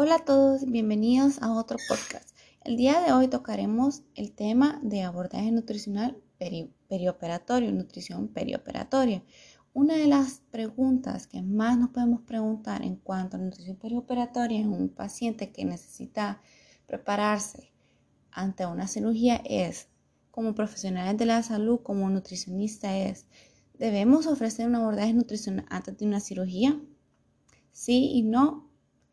Hola a todos, bienvenidos a otro podcast. El día de hoy tocaremos el tema de abordaje nutricional perioperatorio, nutrición perioperatoria. Una de las preguntas que más nos podemos preguntar en cuanto a nutrición perioperatoria en un paciente que necesita prepararse ante una cirugía es, como profesionales de la salud, como nutricionista es, ¿debemos ofrecer un abordaje nutricional antes de una cirugía? Sí y no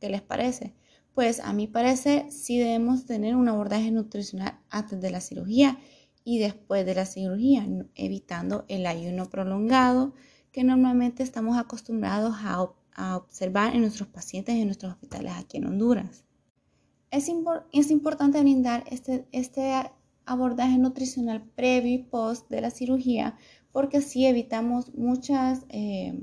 ¿Qué les parece? Pues a mi parece sí debemos tener un abordaje nutricional antes de la cirugía y después de la cirugía, evitando el ayuno prolongado que normalmente estamos acostumbrados a, observar en nuestros pacientes en nuestros hospitales aquí en Honduras. Es, es importante brindar este, este abordaje nutricional previo y post de la cirugía porque así evitamos muchas... Eh,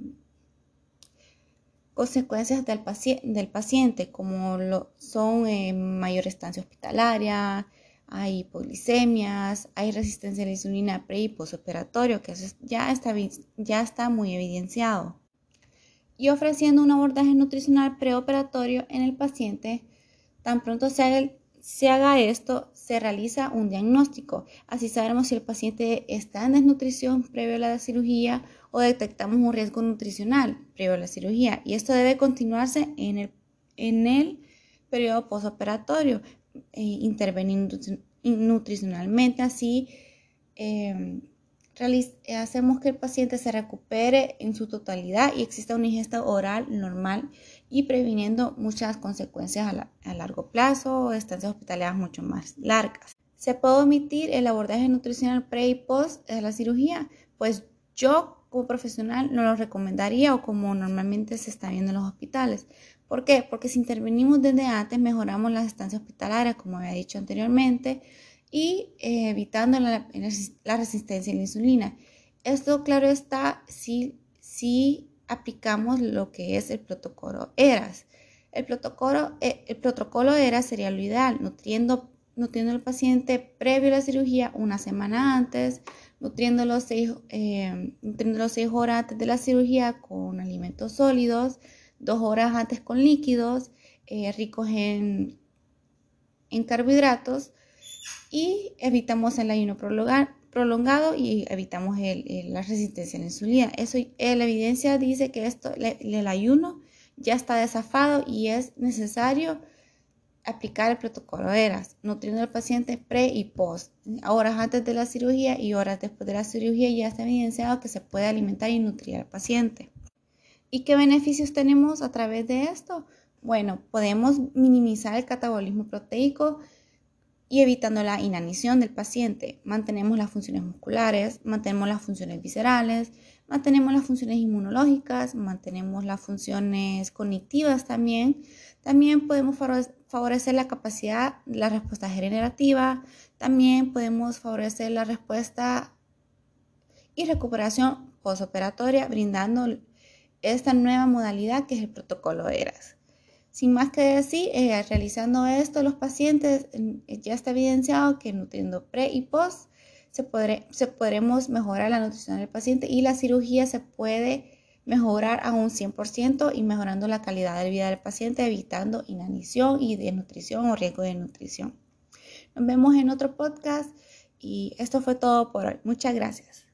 consecuencias del, del paciente, como lo son eh, mayor estancia hospitalaria, hay hipoglicemias, hay resistencia a la insulina pre y postoperatorio, que eso ya está, ya está muy evidenciado. Y ofreciendo un abordaje nutricional preoperatorio en el paciente, tan pronto se haga, se haga esto, se realiza un diagnóstico. Así sabremos si el paciente está en desnutrición previo a la cirugía o detectamos un riesgo nutricional previo a la cirugía. Y esto debe continuarse en el, en el periodo postoperatorio, eh, intervenir nutricionalmente, así em, hacemos que el paciente se recupere en su totalidad y exista una ingesta oral normal y previniendo muchas consecuencias a, largo plazo o estancias hospitalarias mucho más largas. ¿Se puede omitir el abordaje nutricional pre y post de la cirugía? Pues yo como profesional no lo recomendaría o como normalmente se está viendo en los hospitales. ¿Por qué? Porque si intervenimos desde antes mejoramos las estancias hospitalarias, como había dicho anteriormente, y eh, evitando la, resistencia a la insulina. Esto, claro está, si, si aplicamos lo que es el protocolo ERAS. El protocolo, eh, el protocolo ERAS sería lo ideal, nutriendo, nutriendo al paciente previo a la cirugía una semana antes, nutriendo los seis, eh, nutriendo seis horas antes de la cirugía con alimentos sólidos, dos horas antes con líquidos, ricos en, en carbohidratos y evitamos el ayuno prolongado y evitamos la resistencia a la insulina. Eso, eh, la evidencia dice que esto, el ayuno ya está desafado y es necesario aplicar el protocolo ERAS, nutriendo al paciente pre y post, horas antes de la cirugía y horas después de la cirugía ya está evidenciado que se puede alimentar y nutrir al paciente. ¿Y qué beneficios tenemos a través de esto? Bueno, podemos minimizar el catabolismo proteico, y evitando la inanición del paciente. Mantenemos las funciones musculares, mantenemos las funciones viscerales, mantenemos las funciones inmunológicas, mantenemos las funciones cognitivas también. También podemos favorecer la capacidad, la respuesta generativa, también podemos favorecer la respuesta y recuperación postoperatoria brindando esta nueva modalidad que es el protocolo ERAS. Sin más que decir, eh, realizando esto los pacientes, eh, ya está evidenciado que nutriendo pre y post se, se podremos mejorar la nutrición del paciente y la cirugía se puede mejorar a un 100% y mejorando la calidad de vida del paciente, evitando inanición y desnutrición o riesgo de nutrición. Nos vemos en otro podcast y esto fue todo por hoy. Muchas gracias.